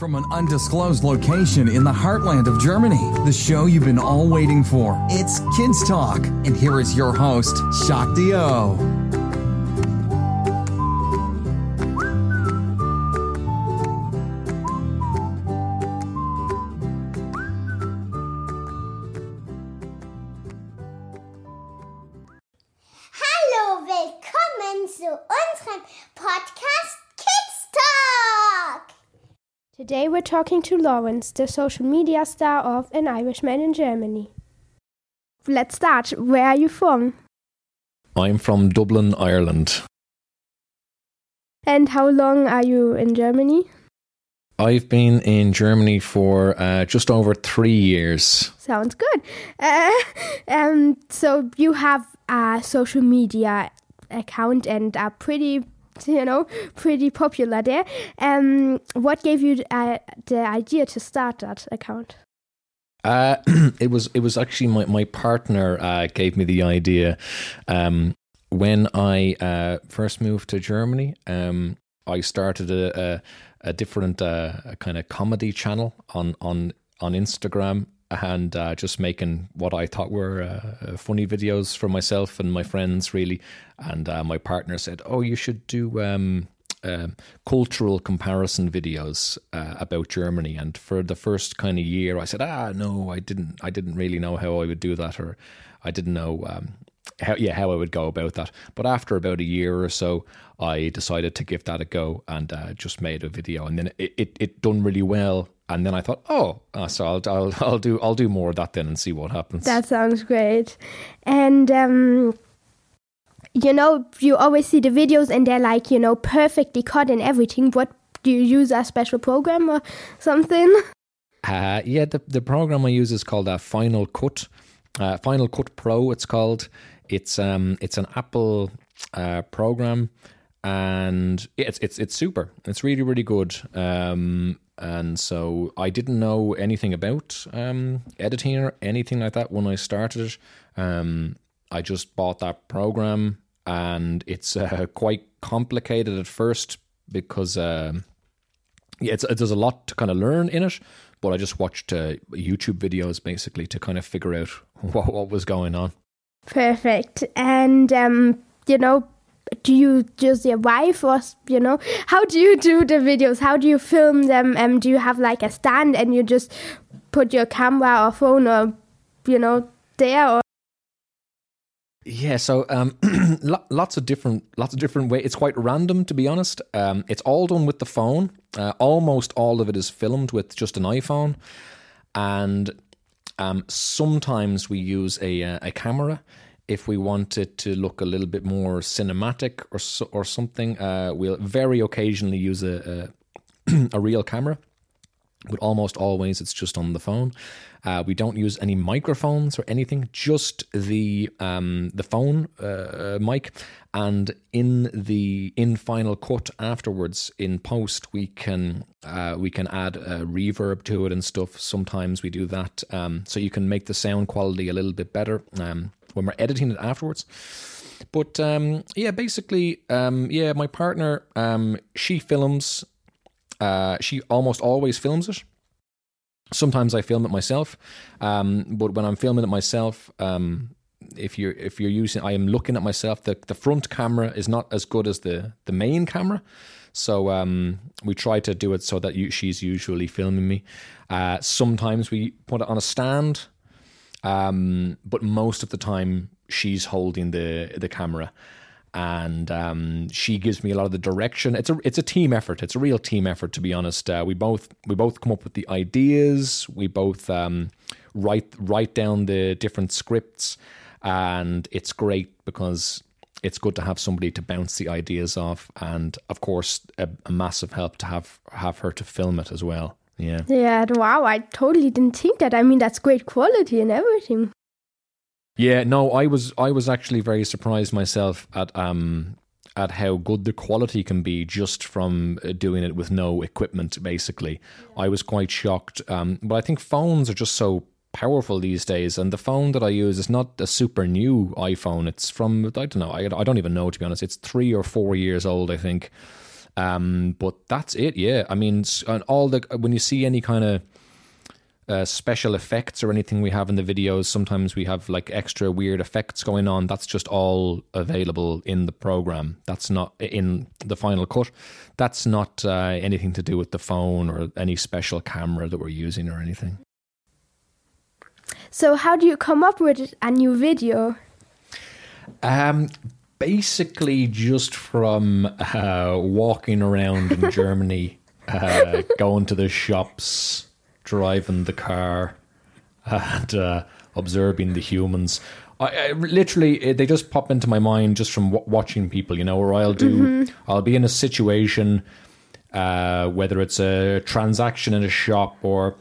From an undisclosed location in the heartland of Germany, the show you've been all waiting for. It's Kids Talk, and here is your host, Shakti O. talking to Lawrence, the social media star of An Irishman in Germany. Let's start. Where are you from? I'm from Dublin, Ireland. And how long are you in Germany? I've been in Germany for uh, just over three years. Sounds good. Uh, um, so you have a social media account and are pretty, you know, pretty popular there. Um, what gave you uh, the idea to start that account? Uh, it was it was actually my my partner uh, gave me the idea um, when I uh, first moved to Germany. Um, I started a a, a different uh, kind of comedy channel on on on Instagram and uh, just making what I thought were uh, funny videos for myself and my friends, really. And uh, my partner said, "Oh, you should do." Um, um cultural comparison videos uh, about Germany, and for the first kind of year, I said, "Ah, no, I didn't. I didn't really know how I would do that, or I didn't know um, how, yeah, how I would go about that." But after about a year or so, I decided to give that a go and uh, just made a video, and then it, it it done really well. And then I thought, oh, uh, so I'll, I'll I'll do I'll do more of that then and see what happens. That sounds great. And um, you know, you always see the videos and they're like, you know, perfectly cut and everything. What do you use a special program or something? Uh, yeah, the the program I use is called uh, Final Cut, uh, Final Cut Pro. It's called. It's um it's an Apple uh, program, and it's it's it's super. It's really really good. Um, and so I didn't know anything about um editing or anything like that when I started. Um, I just bought that program, and it's uh, quite complicated at first because. Um, yeah, it's, there's a lot to kind of learn in it, but I just watched uh, YouTube videos basically to kind of figure out what, what was going on. Perfect. And um, you know, do you use your wife or you know, how do you do the videos? How do you film them? Um, do you have like a stand and you just put your camera or phone or you know there or Yeah, so um, lots of different, lots of different ways. It's quite random, to be honest. Um, it's all done with the phone. Uh, almost all of it is filmed with just an iPhone, and um, sometimes we use a uh, a camera if we want it to look a little bit more cinematic or so, or something. Uh, we'll very occasionally use a a, a real camera but almost always it's just on the phone. Uh, we don't use any microphones or anything, just the um, the phone uh, mic. And in the in Final Cut afterwards, in post, we can uh, we can add a reverb to it and stuff. Sometimes we do that, um, so you can make the sound quality a little bit better um, when we're editing it afterwards. But um, yeah, basically, um, yeah, my partner, um, she films uh, she almost always films it. Sometimes I film it myself, um, but when I'm filming it myself, um, if you're if you're using, I am looking at myself. The the front camera is not as good as the the main camera, so um, we try to do it so that you, she's usually filming me. Uh, sometimes we put it on a stand, um, but most of the time she's holding the the camera and um, she gives me a lot of the direction. It's a it's a team effort. It's a real team effort, to be honest. Uh, we both we both come up with the ideas. We both um, write write down the different scripts, and it's great because it's good to have somebody to bounce the ideas off, and of course, a, a massive help to have have her to film it as well. Yeah. Yeah, wow, I totally didn't think that. I mean, that's great quality and everything. Yeah, no, I was I was actually very surprised myself at um at how good the quality can be just from uh, doing it with no equipment. Basically, I was quite shocked. Um, but I think phones are just so powerful these days, and the phone that I use is not a super new iPhone. It's from I don't know. I I don't even know to be honest. It's three or four years old, I think. Um, but that's it. Yeah, I mean, all the when you see any kind of uh, special effects or anything we have in the videos. Sometimes we have like extra weird effects going on. That's just all available in the program. That's not in the final cut. That's not uh, anything to do with the phone or any special camera that we're using or anything. So how do you come up with a new video? Um, basically, just from uh, walking around in Germany, uh, going to the shops, driving the car, and uh, observing the humans. I, I literally eh, they just pop into my mind just from w- watching people. You know, or I'll do, I'll be in a situation, uh, whether it's a transaction in a shop or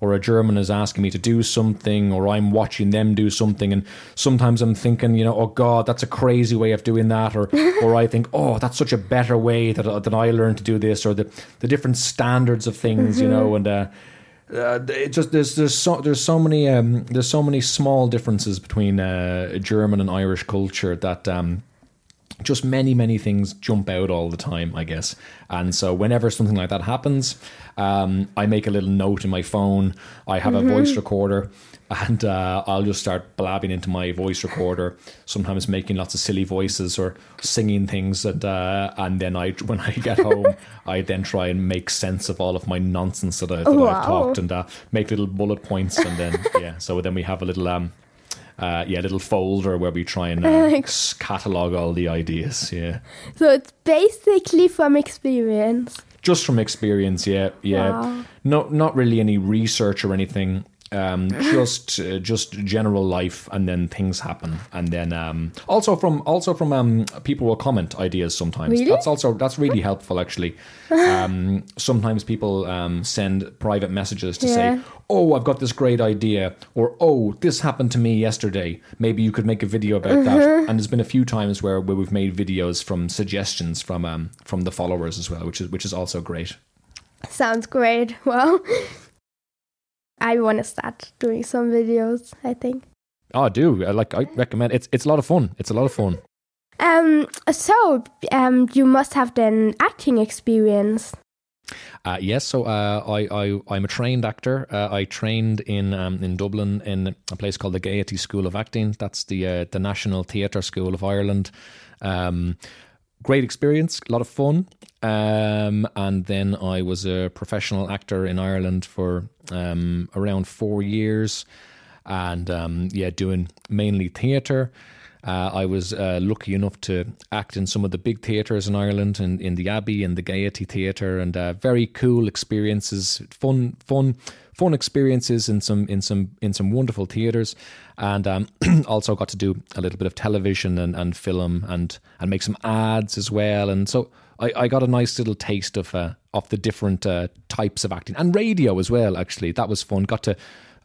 or a German is asking me to do something, or I'm watching them do something, and sometimes I'm thinking, you know, oh God, that's a crazy way of doing that, or or I think, oh, that's such a better way that that I learned to do this, or the the different standards of things, you know, and. Uh, uh, it just there's there's so there's so many um, there's so many small differences between uh, German and Irish culture that um, just many many things jump out all the time i guess. And so whenever something like that happens um, i make a little note in my phone. I have a voice recorder and uh, i'll just start blabbing into my voice recorder sometimes making lots of silly voices or singing things and uh, and then i when i get home i then try and make sense of all of my nonsense that, I, that Wow. i've talked and uh, make little bullet points and then yeah so then we have a little um uh, yeah, little folder where we try and uh, s- catalog all the ideas. Yeah, So it's basically from experience. just from experience. Yeah, yeah. Wow. No, not really any research or anything. Um, just uh, just general life, and then things happen, and then um, also from also from um, people will comment ideas sometimes. Really? That's also that's really helpful actually. Um, sometimes people um, send private messages to Yeah. say, "Oh, I've got this great idea," or "Oh, this happened to me yesterday. Maybe you could make a video about Mm-hmm. that." And there's been a few times where, where we've made videos from suggestions from um, from the followers as well, which is which is also great. Sounds great. Well, I want to start doing some videos, I think. Oh, I do. I like. I recommend. It's it's a lot of fun. It's a lot of fun. Um, so, um, you must have then acting experience. Uh, yes, so uh, I, I I'm a trained actor. Uh, I trained in um, in Dublin in a place called the Gaiety School of Acting. That's the uh, the National Theatre School of Ireland. Um, great experience, a lot of fun. Um, and then I was a professional actor in Ireland for um, around four years, and um, yeah, doing mainly theatre. Uh, I was uh, lucky enough to act in some of the big theatres in Ireland, in, in the Abbey and the Gaiety Theatre, and uh, very cool experiences, fun, fun, fun experiences in some in some in some wonderful theatres, and um, also got to do a little bit of television and, and film and and make some ads as well, and so I, I got a nice little taste of uh, of the different uh, types of acting and radio as well. Actually, that was fun. Got to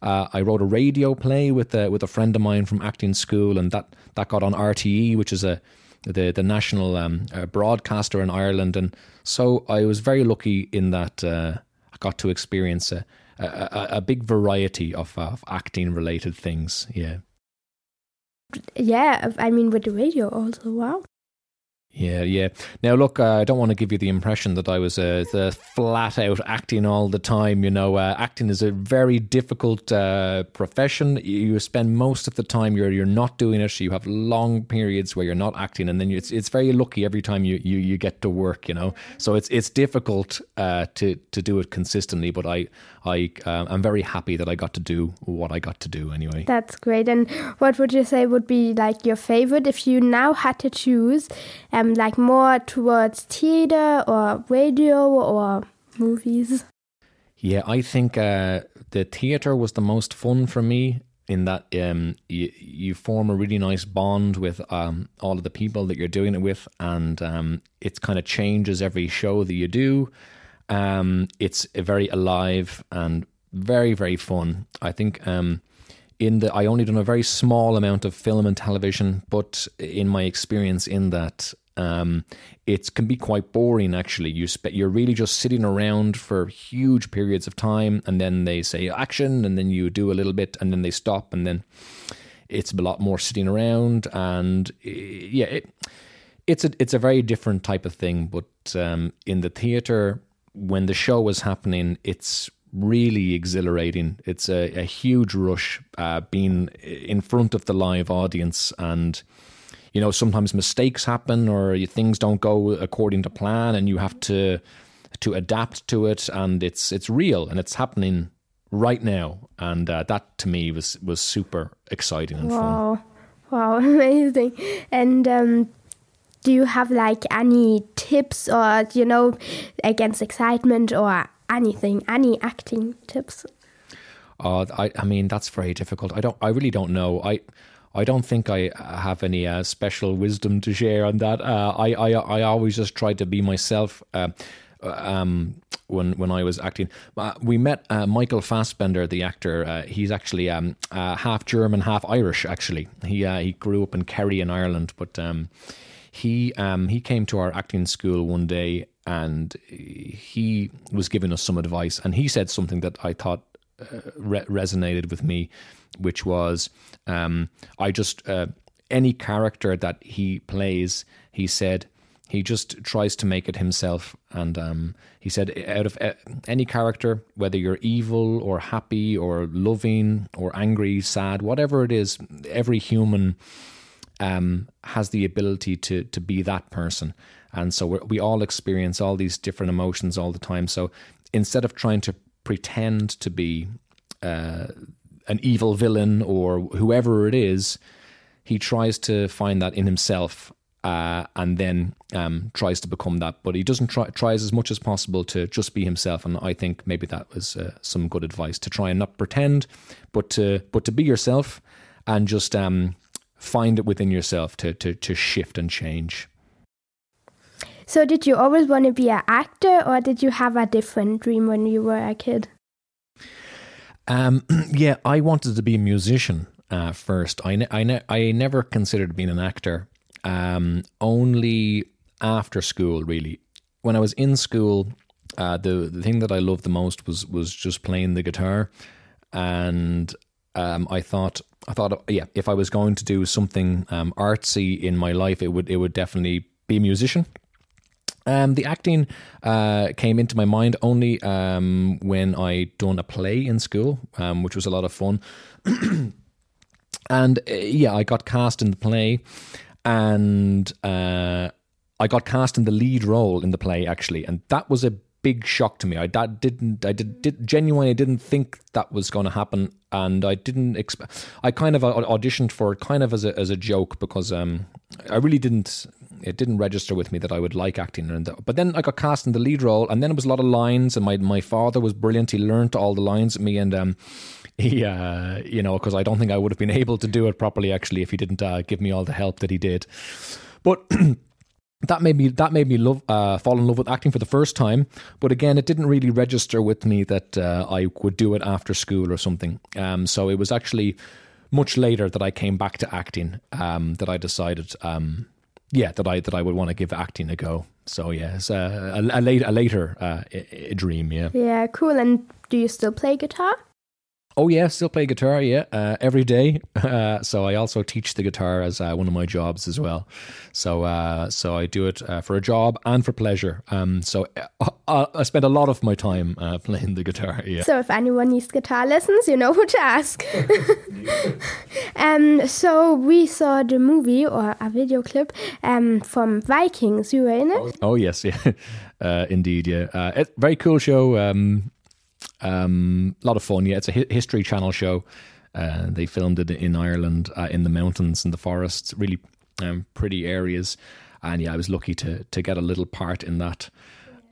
uh, I wrote a radio play with a, with a friend of mine from acting school, and that, that got on RTE, which is a the the national um, uh, broadcaster in Ireland. And so I was very lucky in that uh, I got to experience a a, a, big variety of, of acting related things. Yeah. Yeah, I mean, with the radio also. Wow. Yeah, yeah. Now, look, uh, I don't want to give you the impression that I was uh, the flat out acting all the time. You know, uh, acting is a very difficult uh, profession. You spend most of the time you're you're not doing it. You have long periods where you're not acting, and then it's it's very lucky every time you, you, you get to work. You know, so it's it's difficult uh, to to do it consistently. But I I uh, I'm very happy that I got to do what I got to do anyway. That's great. And what would you say would be like your favorite if you now had to choose, um, like more towards theater or radio or movies? Yeah, I think uh, the theater was the most fun for me in that um, you, you form a really nice bond with um, all of the people that you're doing it with, and um, it kind of changes every show that you do. Um, it's very alive and very very fun. I think um, in the I only done a very small amount of film and television, but in my experience in that, um, it can be quite boring. Actually, you spe- you're really just sitting around for huge periods of time, and then they say action, and then you do a little bit, and then they stop, and then it's a lot more sitting around, and eh, yeah, it, it's a it's a very different type of thing. But um, in the theater, when the show is happening, it's really exhilarating. It's a, a huge rush uh, being in front of the live audience and you know sometimes mistakes happen or things don't go according to plan and you have to to adapt to it and it's it's real and it's happening right now and uh, that to me was was super exciting and wow. fun Wow, amazing. And um, do you have like any tips or, you know, against excitement or anything, any acting tips? Uh, I, I mean, that's very difficult. I don't. I really don't know. I, I don't think I have any uh, special wisdom to share on that. Uh, I, I, I always just try to be myself. Uh, um, when when I was acting, uh, we met uh, Michael Fassbender, the actor. Uh, he's actually um, half German, half Irish. Actually, he he grew up in Kerry in Ireland, but um, he um, he came to our acting school one day and he was giving us some advice, and he said something that I thought uh, re- resonated with me, which was um, I just uh, any character that he plays, he said he just tries to make it himself, and um, he said out of uh, any character, whether you're evil or happy or loving or angry, sad, whatever it is, every human um, has the ability to to be that person, and so we all experience all these different emotions all the time. So instead of trying to pretend to be uh, an evil villain or whoever it is, he tries to find that in himself uh, and then um, tries to become that. But he doesn't try tries as much as possible to just be himself. And I think maybe that was uh, some good advice to try and not pretend, but to but to be yourself and just um, find it within yourself to to to shift and change. So, did you always want to be an actor, or did you have a different dream when you were a kid? Um, yeah, I wanted to be a musician uh, first. I, ne- I, ne- I never considered being an actor. Um, only after school, really. When I was in school, uh, the the thing that I loved the most was was just playing the guitar, and um, I thought I thought yeah, if I was going to do something um, artsy in my life, it would it would definitely be a musician. Um, the acting uh, came into my mind only um, when I done a play in school, um, which was a lot of fun. and uh, yeah, I got cast in the play, and uh, I got cast in the lead role in the play actually, and that was a big shock to me. I that didn't I did, did genuinely didn't think that was going to happen, and I didn't expect. I kind of auditioned for it kind of as a as a joke because um I really didn't it didn't register with me that I would like acting. And but then I got cast in the lead role, and then it was a lot of lines. And my my father was brilliant. He learned all the lines at me, and um, he uh, you know because I don't think I would have been able to do it properly actually if he didn't uh, give me all the help that he did. But that made me that made me love uh, fall in love with acting for the first time. But again, it didn't really register with me that uh, I would do it after school or something. Um, so it was actually much later that I came back to acting um, that I decided, um, yeah, that I that I would want to give acting a go. So yeah, it's a, a, a, late, a later uh, a, dream. Yeah. Yeah, cool. And do you still play guitar? Oh yeah, still play guitar. Yeah, uh, every day. Uh, so I also teach the guitar as uh, one of my jobs as well. So uh, so I do it uh, for a job and for pleasure. Um, so uh, I spend a lot of my time playing the guitar. Yeah. So if anyone needs guitar lessons, you know who to ask. um. So we saw the movie or a video clip um from Vikings. You were in it. Oh yes, yeah, indeed, yeah. Very cool show. Um, um, a lot of fun. Yeah, it's a history channel show. Uh, they filmed it in Ireland, uh, in the mountains, and the forests, really um, pretty areas. And yeah, I was lucky to to get a little part in that.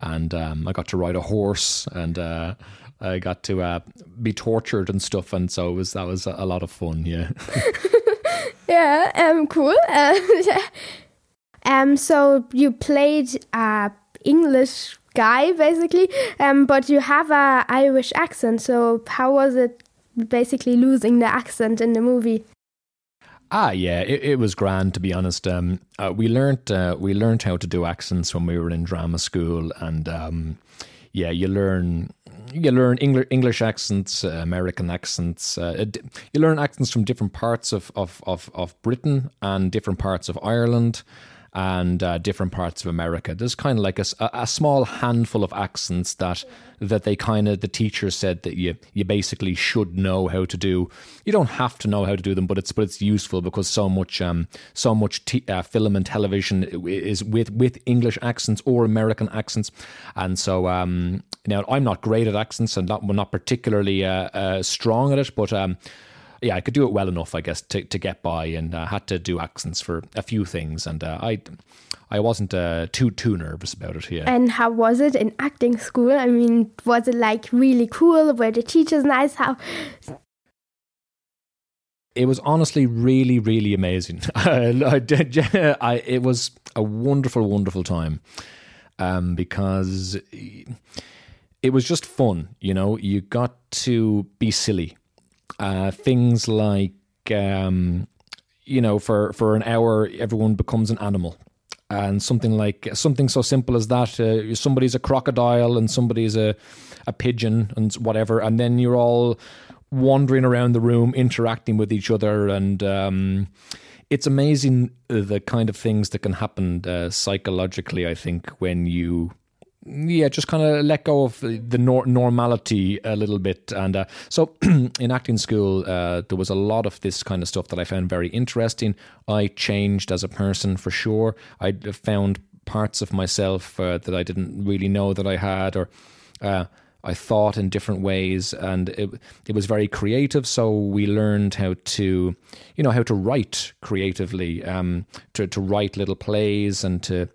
And um, I got to ride a horse, and uh, I got to uh, be tortured and stuff. And so it was that was a lot of fun. Yeah. yeah. Um. Cool. Uh, um. So you played uh English guy basically um, but you have a irish accent so how was it basically losing the accent in the movie Ah, yeah, it, it was grand to be honest. Um, uh, we learned uh, we learned how to do accents when we were in drama school, and um, yeah, you learn you learn English accents, uh, American accents. Uh, you learn accents from different parts of, of, of, of Britain and different parts of Ireland and uh, different parts of America. There's kind of like a, a small handful of accents that that they kind of the teacher said that you you basically should know how to do. You don't have to know how to do them, but it's but it's useful because so much um so much t- uh, film and television is with with English accents or American accents, and so um now I'm not great at accents and not not particularly uh, uh strong at it, but um yeah, I could do it well enough, I guess, to, to get by, and uh, had to do accents for a few things, and uh, I, I wasn't uh, too too nervous about it. Yeah. And how was it in acting school? I mean, was it like really cool? Were the teachers nice? How? It was honestly really, really amazing. I, I, it was a wonderful, wonderful time um, because it was just fun. You know, you got to be silly uh, things like, um, you know, for, for an hour, everyone becomes an animal. And something like something so simple as that, uh, somebody's a crocodile and somebody's a, a pigeon and whatever, and then you're all wandering around the room, interacting with each other, and um, it's amazing the kind of things that can happen uh, psychologically. I think when you yeah, just kind of let go of the nor- normality a little bit. And uh, so in acting school, uh, there was a lot of this kind of stuff that I found very interesting. I changed as a person for sure. I found parts of myself uh, that I didn't really know that I had, or uh, I thought in different ways, and it it was very creative. So we learned how to, you know, how to write creatively, um, to to write little plays and to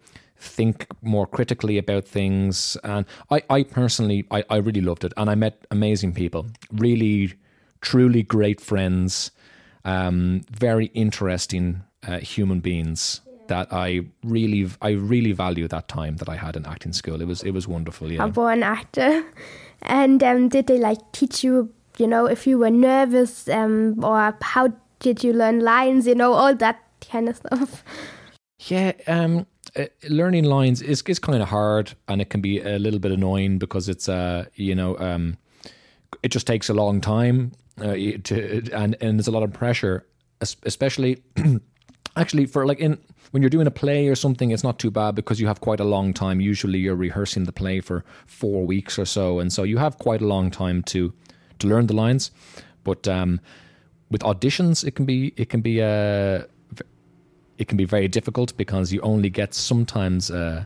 think more critically about things. And I, I personally, I, I really loved it. And I met amazing people, really, truly great friends, um, very interesting uh, human beings that I really, I really value that time that I had in acting school. It was, it was wonderful. Yeah. I was an actor, and um, did they like teach you, you know, if you were nervous, um, or how did you learn lines, you know, all that kind of stuff. Yeah, um, uh, learning lines is is kind of hard, and it can be a little bit annoying because it's uh you know um it just takes a long time uh, to and and there's a lot of pressure, especially actually for like in when you're doing a play or something, it's not too bad because you have quite a long time. Usually, you're rehearsing the play for four weeks or so, and so you have quite a long time to to learn the lines. But um, with auditions, it can be it can be uh, it can be very difficult because you only get sometimes uh,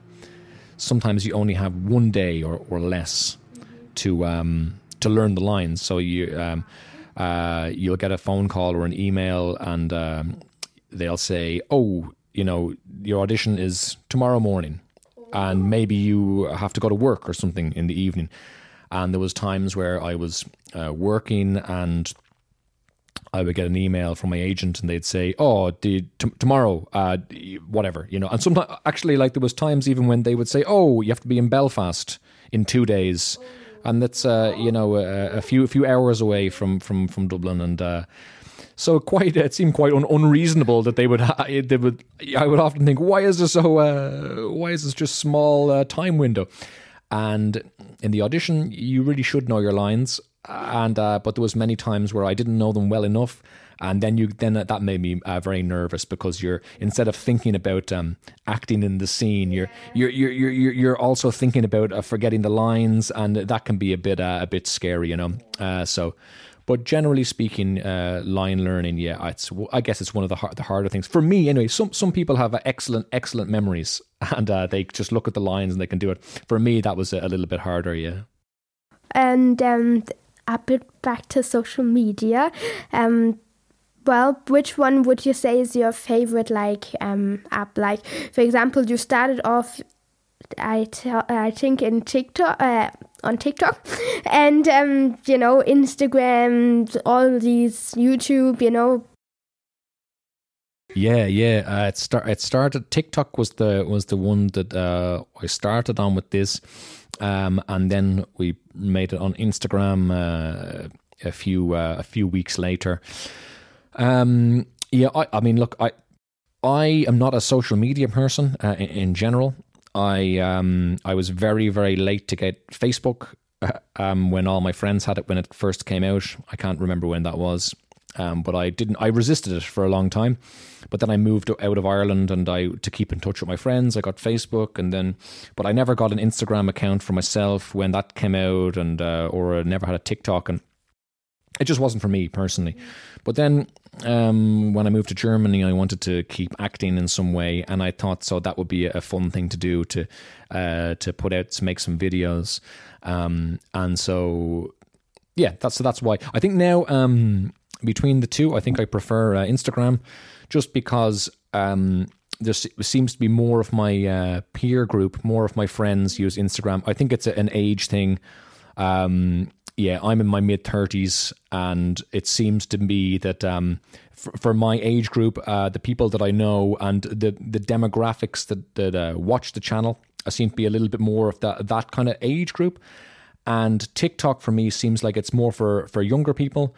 sometimes you only have one day or, or less to um, to learn the lines. So you um, uh, you'll get a phone call or an email, and um, they'll say, "Oh, you know, your audition is tomorrow morning, and maybe you have to go to work or something in the evening." And there was times where I was uh, working and I would get an email from my agent and they'd say, "Oh, the, t- tomorrow, uh, whatever," you know. And sometimes, actually, like there was times even when they would say, "Oh, you have to be in Belfast in two days," and that's uh, you know a, a, few a few hours away from from from Dublin, and uh, so quite it seemed quite un- unreasonable that they would ha- they would. I would often think, why is this so? Uh, why is this just small uh, time window? And in the audition, you really should know your lines and uh, but there was many times where I didn't know them well enough, and then you then that made me uh, very nervous because you're instead of thinking about um, acting in the scene, you're you're you're you're you're also thinking about uh, forgetting the lines, and that can be a bit uh, a bit scary, you know. Uh, so. But generally speaking, uh, line learning, yeah, it's I guess it's one of the hard, the harder things for me. Anyway, some some people have excellent excellent memories, and they just look at the lines and they can do it. For me, that was a, a little bit harder, yeah. And um, a bit back to social media. Um, well, which one would you say is your favorite like um, app? Like, for example, you started off, I, I think in TikTok, uh, on TikTok, and um, you know Instagram, all these YouTube, you know. Yeah, yeah. Uh, it start it started. TikTok was the was the one that uh, I started on with this um, and then we made it on Instagram uh, a few uh, a few weeks later. Um, yeah, I, I, mean, look, I I am not a social media person uh, in, in, general. I um, I was very very late to get Facebook uh, um, when all my friends had it when it first came out. I can't remember when that was. um, but I didn't. I resisted it for a long time, but then I moved out of Ireland, and I to keep in touch with my friends, I got Facebook, and then, but I never got an Instagram account for myself when that came out, and uh, or never had a TikTok, and it just wasn't for me personally. But then um, when I moved to Germany, I wanted to keep acting in some way, and I thought so that would be a fun thing to do to uh, to put out to make some videos, um, and so yeah, that's so that's why. I think now um, between the two, I think I prefer uh, Instagram, just because um, there seems to be more of my uh, peer group, more of my friends use Instagram. I think it's an age thing. Um, yeah, I'm in my mid 30s, and it seems to me that um, for, for, my age group, uh, the people that I know and the the demographics that that uh, watch the channel, I seem to be a little bit more of that that kind of age group. And TikTok for me seems like it's more for for younger people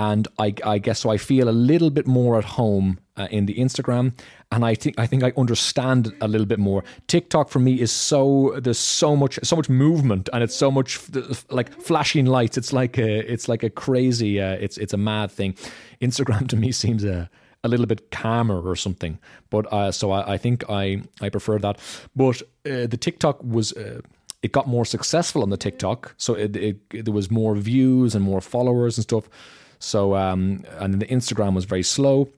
and I, I, guess so. I feel a little bit more at home uh, in the Instagram, and I think I think I understand a little bit more. TikTok for me is so there's so much so much movement, and it's so much like flashing lights. It's like a it's like a crazy uh, it's it's a mad thing. Instagram to me seems a a little bit calmer or something. But uh, so I, I, think I I prefer that. But uh, the TikTok was uh, it got more successful on the TikTok, so it, it, it, there was more views and more followers and stuff. So, um, and the Instagram was very slow,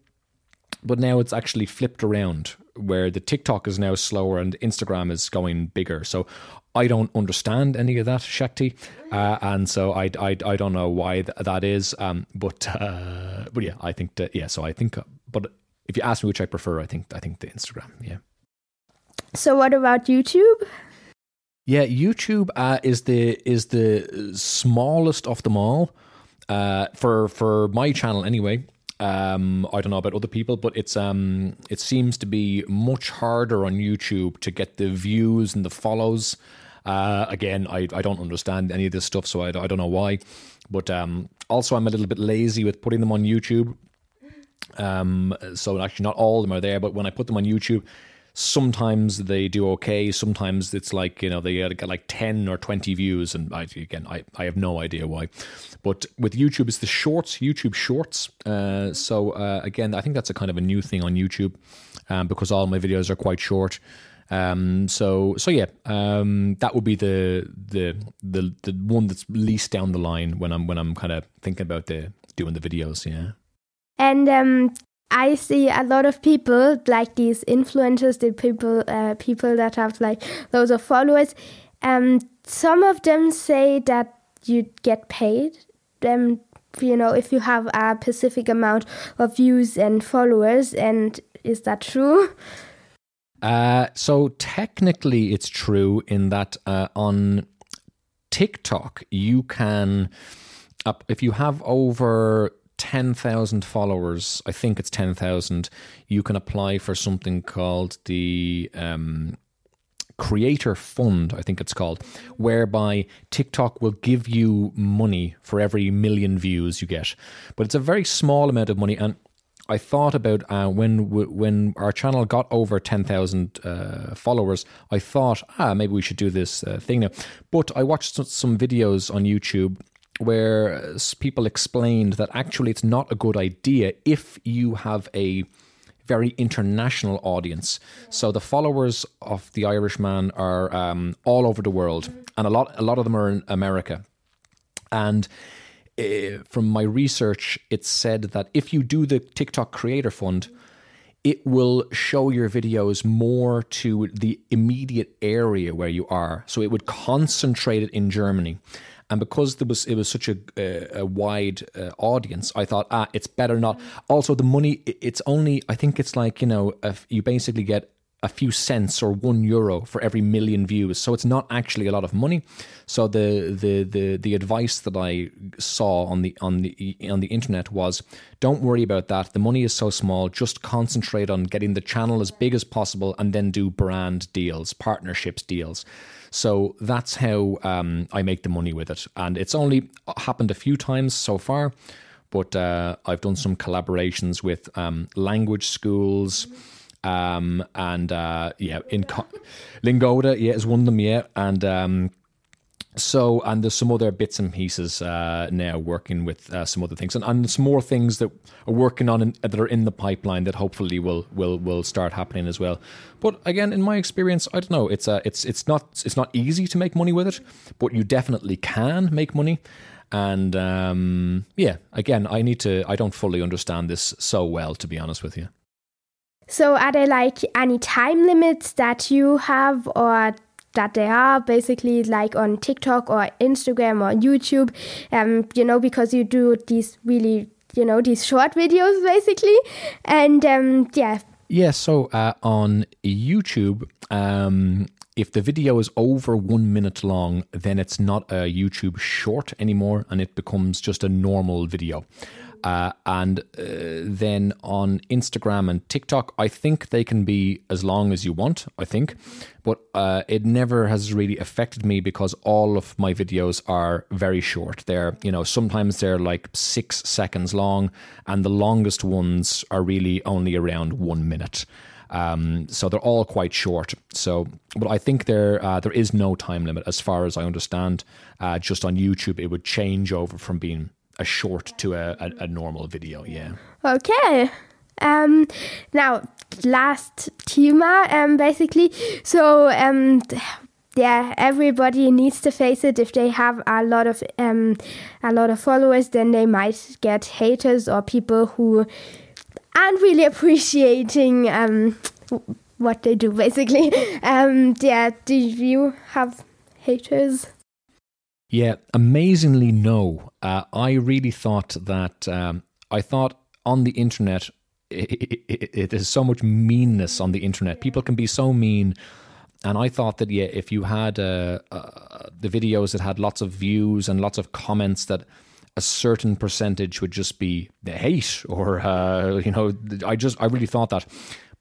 but now it's actually flipped around where the TikTok is now slower and Instagram is going bigger. So I don't understand any of that, Shakti, uh, and so I, I, I don't know why th- that is. Um, but uh, but yeah, I think that yeah. So I think, uh, but if you ask me which I prefer, I think I think the Instagram. Yeah. So what about YouTube? Yeah, YouTube uh, is the is the smallest of them all uh, for for my channel anyway. Um, I don't know about other people, but it's um, it seems to be much harder on YouTube to get the views and the follows. Uh, again, I, I don't understand any of this stuff, so I, I don't know why. But um, also, I'm a little bit lazy with putting them on YouTube. Um, so actually, not all of them are there, but when I put them on YouTube, sometimes they do okay. Sometimes it's like, you know, they get like 10 or 20 views. And I, again, I, I have no idea why. But with YouTube, it's the shorts, YouTube shorts. Uh, so uh, again, I think that's a kind of a new thing on YouTube um, because all my videos are quite short. Um, so so yeah, um, that would be the the the the one that's least down the line when I'm when I'm kind of thinking about the doing the videos. Yeah. And um, I see a lot of people like these influencers, the people uh, people that have like loads of followers. Um, some of them say that you get paid. Them, you know, if you have a specific amount of views and followers, and is that true? Uh, so technically, it's true in that uh, on TikTok you can, uh, if you have over 10,000 followers, I think it's 10,000, you can apply for something called the um, Creator Fund, I think it's called, whereby TikTok will give you money for every million views you get. But it's a very small amount of money. And I thought about uh, when when our channel got over 10,000 uh, followers, I thought, ah, maybe we should do this uh, thing now. But I watched some videos on YouTube where people explained that actually it's not a good idea if you have a very international audience. So the followers of the Irishman are um, all over the world, and a lot a lot of them are in America. And uh, from my research, it said that if you do the TikTok Creator Fund, it will show your videos more to the immediate area where you are. So it would concentrate it in Germany and because there was it was such a, a, a wide uh, audience, I thought, ah, it's better not. Also, the money it's only I think it's like you know you basically get a few cents or one euro for every million views. So it's not actually a lot of money. So the the the the advice that I saw on the on the on the internet was don't worry about that. The money is so small. Just concentrate on getting the channel as big as possible and then do brand deals, partnerships deals. So that's how um, I make the money with it. And it's only happened a few times so far, but uh, I've done some collaborations with um, language schools. Um, and uh, yeah, in Co- Lingoda, yeah, one of them, yeah. And um, so and there's some other bits and pieces uh, now working with uh, some other things. And, and some more things that are working on in, that are in the pipeline that hopefully will will will start happening as well. But again in my experience i don't know it's uh, it's it's not it's not easy to make money with it but you definitely can make money. And um, yeah again i need to i don't fully understand this so well to be honest with you so are there like any time limits that you have or that they are basically like on TikTok or Instagram or YouTube, um, you know, because you do these really, you know, these short videos basically. And um, yeah. Yeah, so uh, on YouTube, um, if the video is over one minute long, then it's not a YouTube short anymore and it becomes just a normal video. Uh, and uh, then on Instagram and TikTok, I think they can be as long as you want, I think. But uh, it never has really affected me because all of my videos are very short. They're, you know, sometimes they're like six seconds long, and the longest ones are really only around one minute. Um, so they're all quite short. So, but I think there uh, there is no time limit as far as I understand. Uh, just on YouTube, it would change over from being a short to a, a, a normal video. Yeah. Okay. Um, now, last tema, um, basically. So, um, yeah, everybody needs to face it. If they have a lot of um, a lot of followers, then they might get haters or people who aren't really appreciating um, what they do. Basically, um, yeah. Do you have haters? Yeah, amazingly, no. Uh, I really thought that. Um, I thought on the internet, it, it, it is so much meanness on the internet. People can be so mean. And I thought that, yeah, if you had uh, uh, the videos that had lots of views and lots of comments, that a certain percentage would just be the hate, or, uh, you know, I just, I really thought that.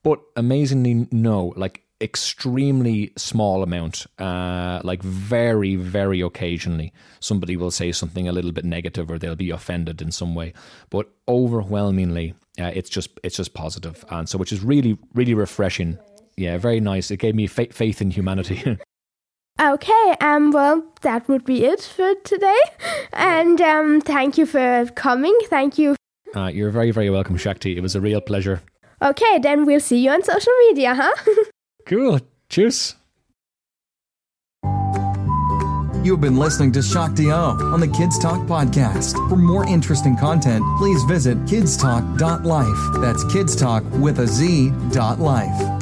But amazingly, no. Like, extremely small amount, uh, like very, very occasionally, somebody will say something a little bit negative or they'll be offended in some way. But overwhelmingly, uh, it's just it's just positive, and so which is really, really refreshing. Yeah, very nice. It gave me fa- faith in humanity. Okay, um, well, that would be it for today. And um, thank you for coming. Thank you. Uh, you're very, very welcome, Shakti. It was a real pleasure. Okay, then we'll see you on social media, huh? Cool. Cheers. You've been listening to Shakti O on the Kids Talk podcast. For more interesting content, please visit kidstalk.life. That's kidstalk with a Z dot life.